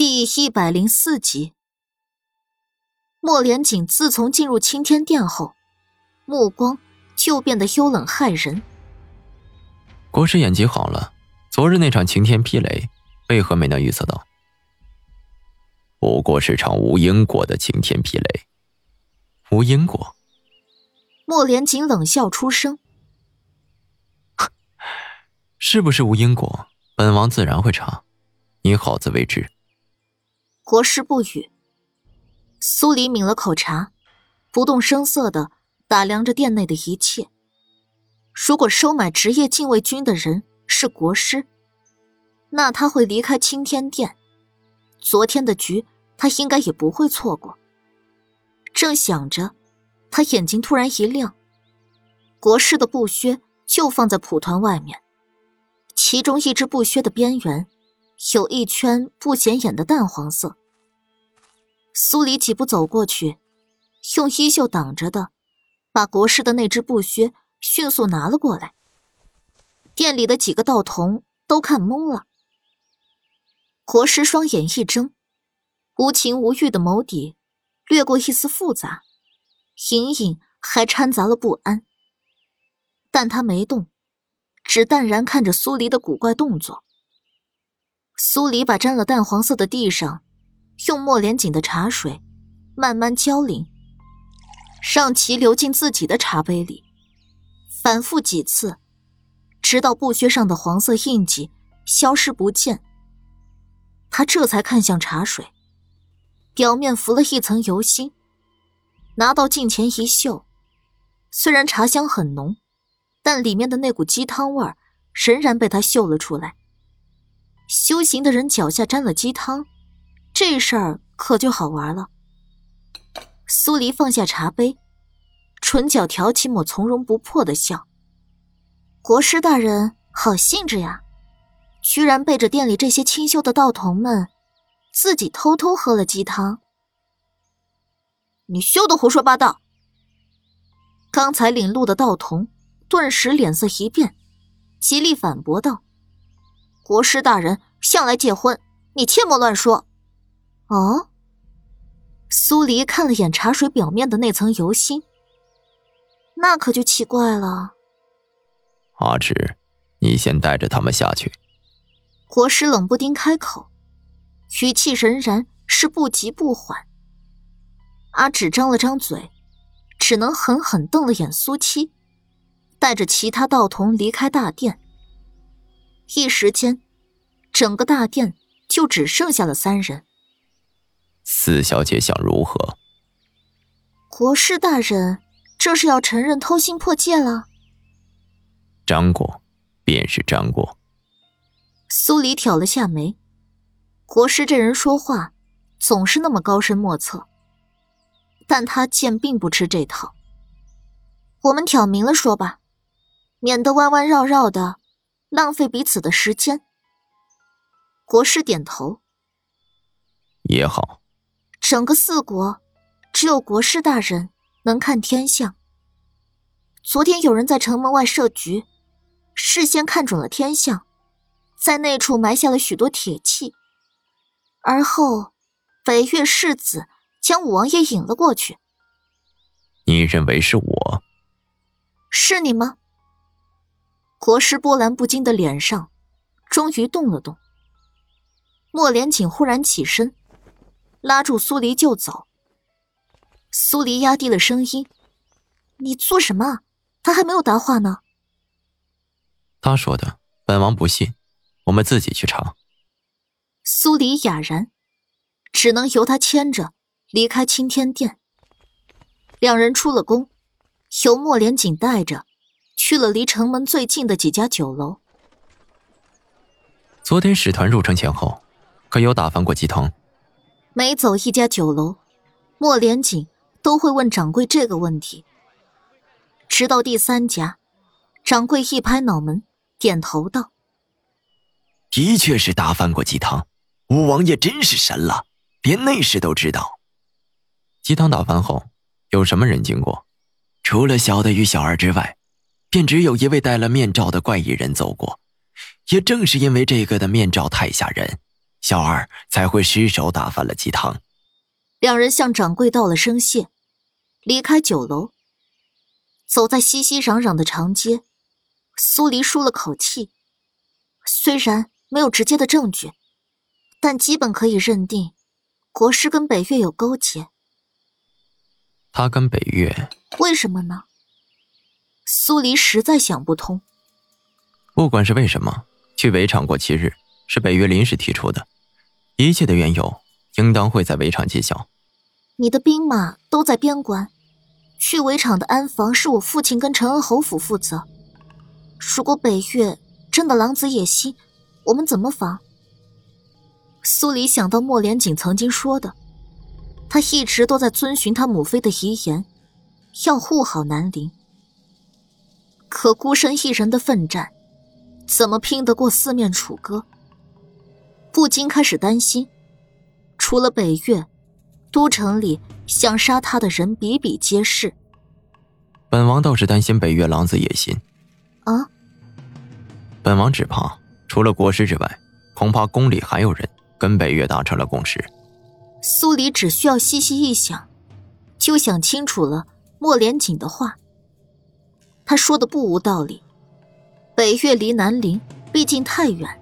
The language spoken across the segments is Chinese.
第一百零四集，莫连锦自从进入青天殿后，目光就变得幽冷骇人。国师演技好了，昨日那场晴天霹雷，为何没能预测到？不过是场无因果的晴天霹雷。无因果？莫连锦冷笑出声：“是不是无因果？本王自然会查，你好自为之。”国师不语。苏黎抿了口茶，不动声色的打量着殿内的一切。如果收买职业禁卫军的人是国师，那他会离开青天殿。昨天的局，他应该也不会错过。正想着，他眼睛突然一亮。国师的布靴就放在蒲团外面，其中一只布靴的边缘有一圈不显眼的淡黄色。苏黎几步走过去，用衣袖挡着的，把国师的那只布靴迅速拿了过来。店里的几个道童都看懵了。国师双眼一睁，无情无欲的眸底掠过一丝复杂，隐隐还掺杂了不安。但他没动，只淡然看着苏黎的古怪动作。苏黎把沾了淡黄色的地上。用墨连锦的茶水慢慢浇淋，让其流进自己的茶杯里，反复几次，直到布靴上的黄色印记消失不见。他这才看向茶水，表面浮了一层油腥，拿到镜前一嗅，虽然茶香很浓，但里面的那股鸡汤味儿仍然被他嗅了出来。修行的人脚下沾了鸡汤。这事儿可就好玩了。苏黎放下茶杯，唇角挑起抹从容不迫的笑。国师大人好兴致呀，居然背着店里这些清秀的道童们，自己偷偷喝了鸡汤。你休得胡说八道！刚才领路的道童顿时脸色一变，极力反驳道：“国师大人向来戒荤，你切莫乱说。”哦，苏黎看了眼茶水表面的那层油腥，那可就奇怪了。阿芷，你先带着他们下去。国师冷不丁开口，语气仍然是不急不缓。阿芷张了张嘴，只能狠狠瞪了眼苏七，带着其他道童离开大殿。一时间，整个大殿就只剩下了三人。四小姐想如何？国师大人，这是要承认偷心破戒了？张果，便是张果。苏黎挑了下眉，国师这人说话总是那么高深莫测，但他见并不吃这套。我们挑明了说吧，免得弯弯绕绕的，浪费彼此的时间。国师点头，也好。整个四国，只有国师大人能看天象。昨天有人在城门外设局，事先看准了天象，在那处埋下了许多铁器。而后，北岳世子将五王爷引了过去。你认为是我？是你吗？国师波澜不惊的脸上，终于动了动。莫连锦忽然起身。拉住苏黎就走。苏黎压低了声音：“你做什么？他还没有答话呢。”他说的，本王不信，我们自己去查。苏黎哑然，只能由他牵着离开青天殿。两人出了宫，由莫连锦带着，去了离城门最近的几家酒楼。昨天使团入城前后，可有打翻过鸡汤？每走一家酒楼，莫连锦都会问掌柜这个问题。直到第三家，掌柜一拍脑门，点头道：“的确是打翻过鸡汤。五王爷真是神了，连内事都知道。鸡汤打翻后，有什么人经过？除了小的与小二之外，便只有一位戴了面罩的怪异人走过。也正是因为这个的面罩太吓人。”小二才会失手打翻了鸡汤。两人向掌柜道了声谢，离开酒楼，走在熙熙攘攘的长街，苏黎舒了口气。虽然没有直接的证据，但基本可以认定，国师跟北岳有勾结。他跟北岳？为什么呢？苏黎实在想不通。不管是为什么，去围场过七日是北岳临时提出的，一切的缘由应当会在围场揭晓。你的兵马都在边关，去围场的安防是我父亲跟陈恩侯府负责。如果北岳真的狼子野心，我们怎么防？苏黎想到莫连锦曾经说的，他一直都在遵循他母妃的遗言，要护好南陵。可孤身一人的奋战，怎么拼得过四面楚歌？不禁开始担心，除了北岳。都城里想杀他的人比比皆是，本王倒是担心北岳狼子野心。啊！本王只怕除了国师之外，恐怕宫里还有人跟北岳达成了共识。苏黎只需要细细一想，就想清楚了莫连锦的话。他说的不无道理。北岳离南陵毕竟太远，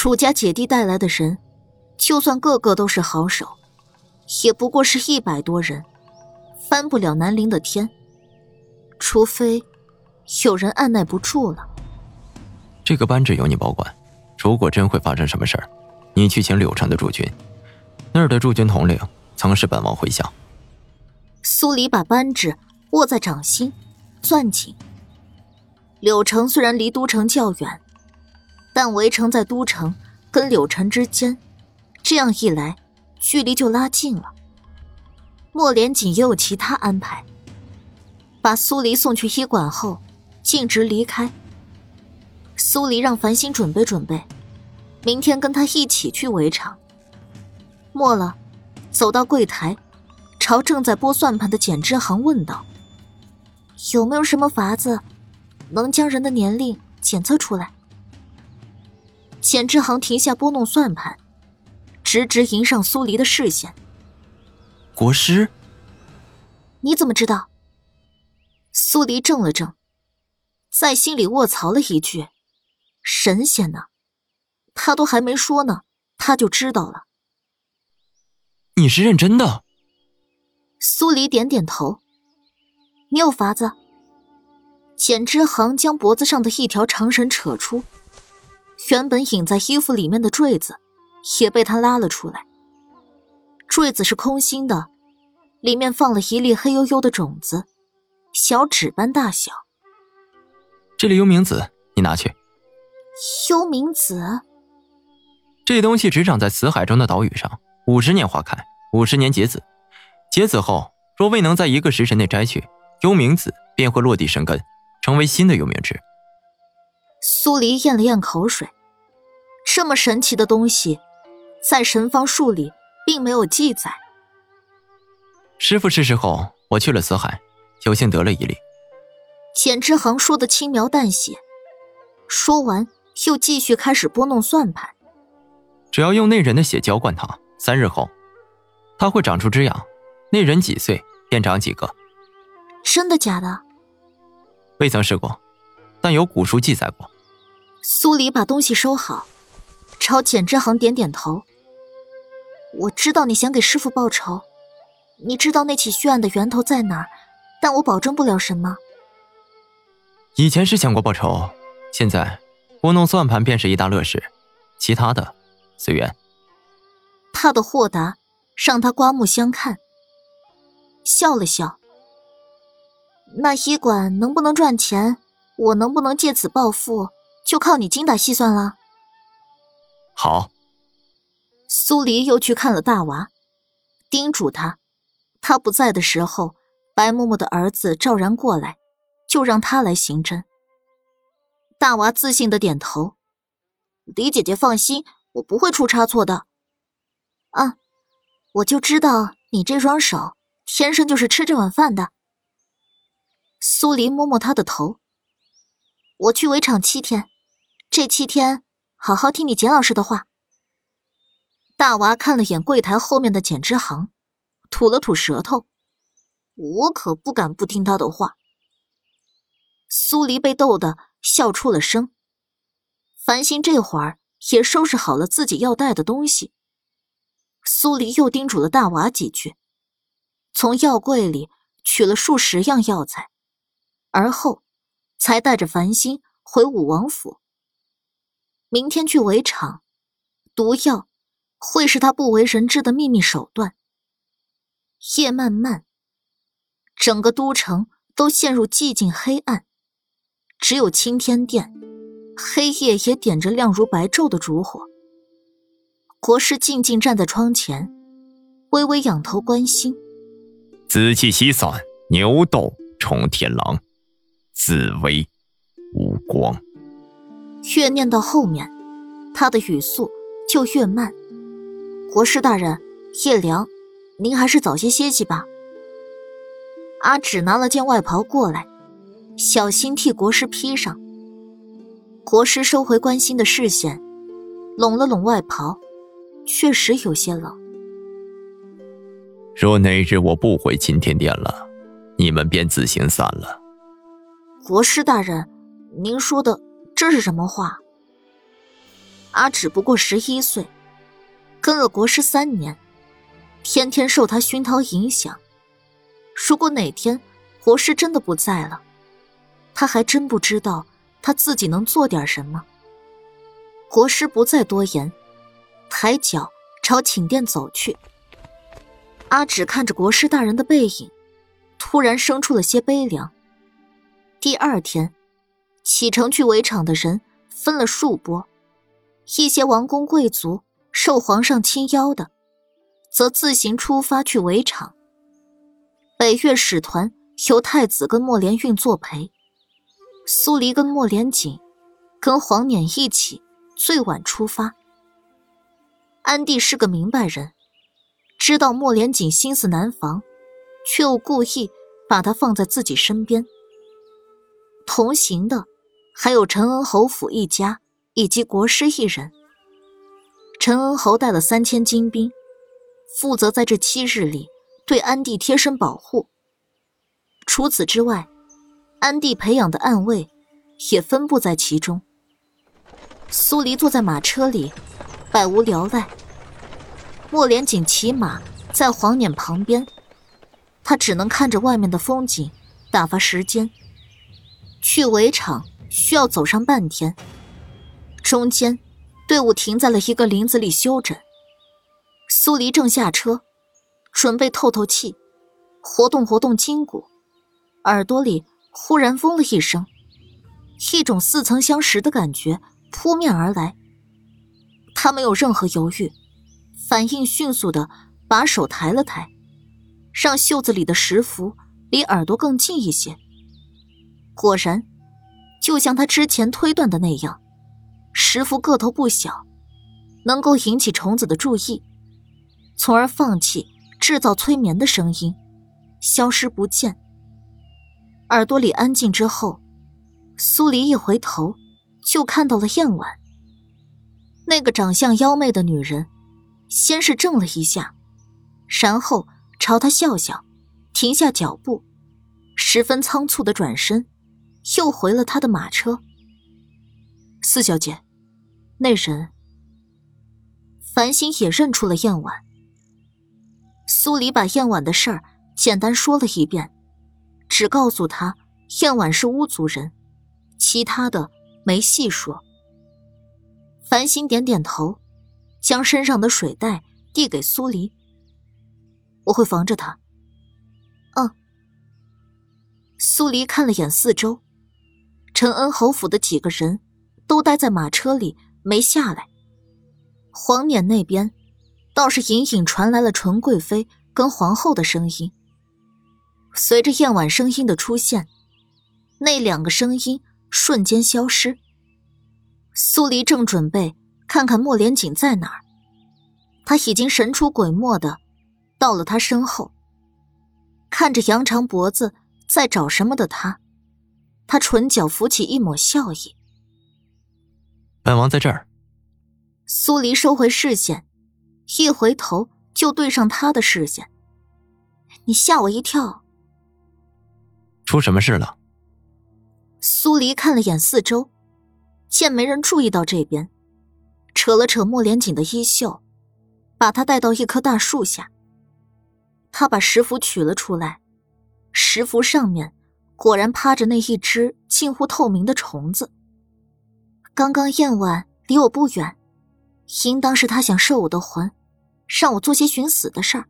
楚家姐弟带来的人，就算个个都是好手。也不过是一百多人，翻不了南陵的天。除非有人按耐不住了。这个班制由你保管，如果真会发生什么事儿，你去请柳城的驻军，那儿的驻军统领曾是本王麾下。苏黎把扳指握在掌心，攥紧。柳城虽然离都城较远，但围城在都城跟柳城之间，这样一来。距离就拉近了。莫连锦也有其他安排。把苏黎送去医馆后，径直离开。苏黎让繁星准备准备，明天跟他一起去围场。末了，走到柜台，朝正在拨算盘的简之行问道：“有没有什么法子，能将人的年龄检测出来？”简之航停下拨弄算盘。直直迎上苏黎的视线。国师，你怎么知道？苏黎怔了怔，在心里卧槽了一句：“神仙呢？”他都还没说呢，他就知道了。你是认真的？苏黎点点头。你有法子？简之恒将脖子上的一条长绳扯出，原本隐在衣服里面的坠子。也被他拉了出来。坠子是空心的，里面放了一粒黑黝黝的种子，小指般大小。这里幽冥子，你拿去。幽冥子，这东西只长在死海中的岛屿上，五十年花开，五十年结籽。结籽后，若未能在一个时辰内摘去，幽冥子便会落地生根，成为新的幽冥之。苏黎咽了咽口水，这么神奇的东西。在神方术里并没有记载。师傅逝世后，我去了死海，有幸得了一粒。简之恒说的轻描淡写，说完又继续开始拨弄算盘。只要用那人的血浇灌它，三日后，它会长出枝芽。那人几岁便长几个。真的假的？未曾试过，但有古书记载过。苏黎把东西收好，朝简之行点点头。我知道你想给师傅报仇，你知道那起血案的源头在哪儿，但我保证不了什么。以前是想过报仇，现在拨弄算盘便是一大乐事，其他的随缘。他的豁达让他刮目相看，笑了笑。那医馆能不能赚钱，我能不能借此暴富，就靠你精打细算了。好。苏黎又去看了大娃，叮嘱他，他不在的时候，白嬷嬷的儿子赵然过来，就让他来刑侦。大娃自信的点头：“李姐姐放心，我不会出差错的。”啊，我就知道你这双手天生就是吃这碗饭的。苏黎摸摸他的头：“我去围场七天，这七天好好听你简老师的话。”大娃看了眼柜台后面的剪纸行，吐了吐舌头。我可不敢不听他的话。苏黎被逗得笑出了声。繁星这会儿也收拾好了自己要带的东西。苏黎又叮嘱了大娃几句，从药柜里取了数十样药材，而后才带着繁星回武王府。明天去围场，毒药会是他不为人知的秘密手段。夜漫漫，整个都城都陷入寂静黑暗，只有青天殿，黑夜也点着亮如白昼的烛火。国师静静站在窗前，微微仰头观星。紫气西散，牛斗冲天狼，紫薇无光。越念到后面，他的语速就越慢。国师大人，夜凉，您还是早些歇息吧。阿芷拿了件外袍过来，小心替国师披上。国师收回关心的视线，拢了拢外袍，确实有些冷。若哪日我不回钦天殿了，你们便自行散了。国师大人，您说的。这是什么话？阿芷不过十一岁，跟了国师三年，天天受他熏陶影响。如果哪天国师真的不在了，他还真不知道他自己能做点什么。国师不再多言，抬脚朝寝殿走去。阿芷看着国师大人的背影，突然生出了些悲凉。第二天。启程去围场的人分了数拨，一些王公贵族受皇上亲邀的，则自行出发去围场。北岳使团由太子跟莫连运作陪，苏黎跟莫连锦跟黄冕一起最晚出发。安帝是个明白人，知道莫连锦心思难防，却又故意把他放在自己身边。同行的。还有陈恩侯府一家以及国师一人。陈恩侯带了三千精兵，负责在这七日里对安帝贴身保护。除此之外，安帝培养的暗卫也分布在其中。苏黎坐在马车里，百无聊赖。莫连锦骑马在黄辇旁边，他只能看着外面的风景打发时间。去围场。需要走上半天，中间队伍停在了一个林子里休整。苏黎正下车，准备透透气，活动活动筋骨，耳朵里忽然嗡了一声，一种似曾相识的感觉扑面而来。他没有任何犹豫，反应迅速的把手抬了抬，让袖子里的石符离耳朵更近一些。果然。就像他之前推断的那样，石符个头不小，能够引起虫子的注意，从而放弃制造催眠的声音，消失不见。耳朵里安静之后，苏黎一回头，就看到了燕婉。那个长相妖媚的女人，先是怔了一下，然后朝他笑笑，停下脚步，十分仓促的转身。又回了他的马车。四小姐，那人。繁星也认出了燕婉。苏黎把燕婉的事儿简单说了一遍，只告诉他燕婉是巫族人，其他的没细说。繁星点点头，将身上的水袋递给苏黎。我会防着他。嗯。苏黎看了眼四周。陈恩侯府的几个人都待在马车里，没下来。皇冕那边倒是隐隐传来了纯贵妃跟皇后的声音。随着燕婉声音的出现，那两个声音瞬间消失。苏黎正准备看看莫连锦在哪儿，他已经神出鬼没的到了他身后，看着扬长脖子在找什么的他。他唇角浮起一抹笑意。本王在这儿。苏黎收回视线，一回头就对上他的视线。你吓我一跳。出什么事了？苏黎看了眼四周，见没人注意到这边，扯了扯莫连锦的衣袖，把他带到一棵大树下。他把石符取了出来，石符上面果然趴着那一只近乎透明的虫子。刚刚燕婉离我不远，应当是他想摄我的魂，让我做些寻死的事儿。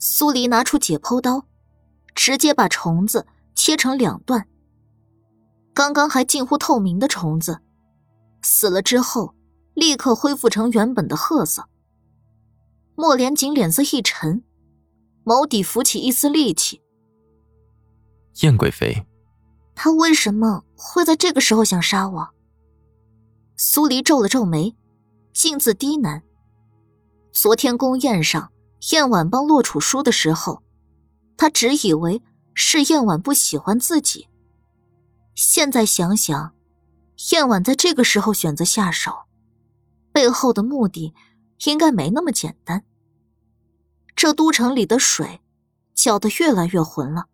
苏黎拿出解剖刀，直接把虫子切成两段。刚刚还近乎透明的虫子，死了之后立刻恢复成原本的褐色。莫连锦脸色一沉，眸底浮起一丝戾气。燕贵妃，他为什么会在这个时候想杀我？苏黎皱了皱眉，径自低喃：“昨天宫宴上，燕婉帮洛楚书的时候，他只以为是燕婉不喜欢自己。现在想想，燕婉在这个时候选择下手，背后的目的应该没那么简单。这都城里的水，搅得越来越浑了。”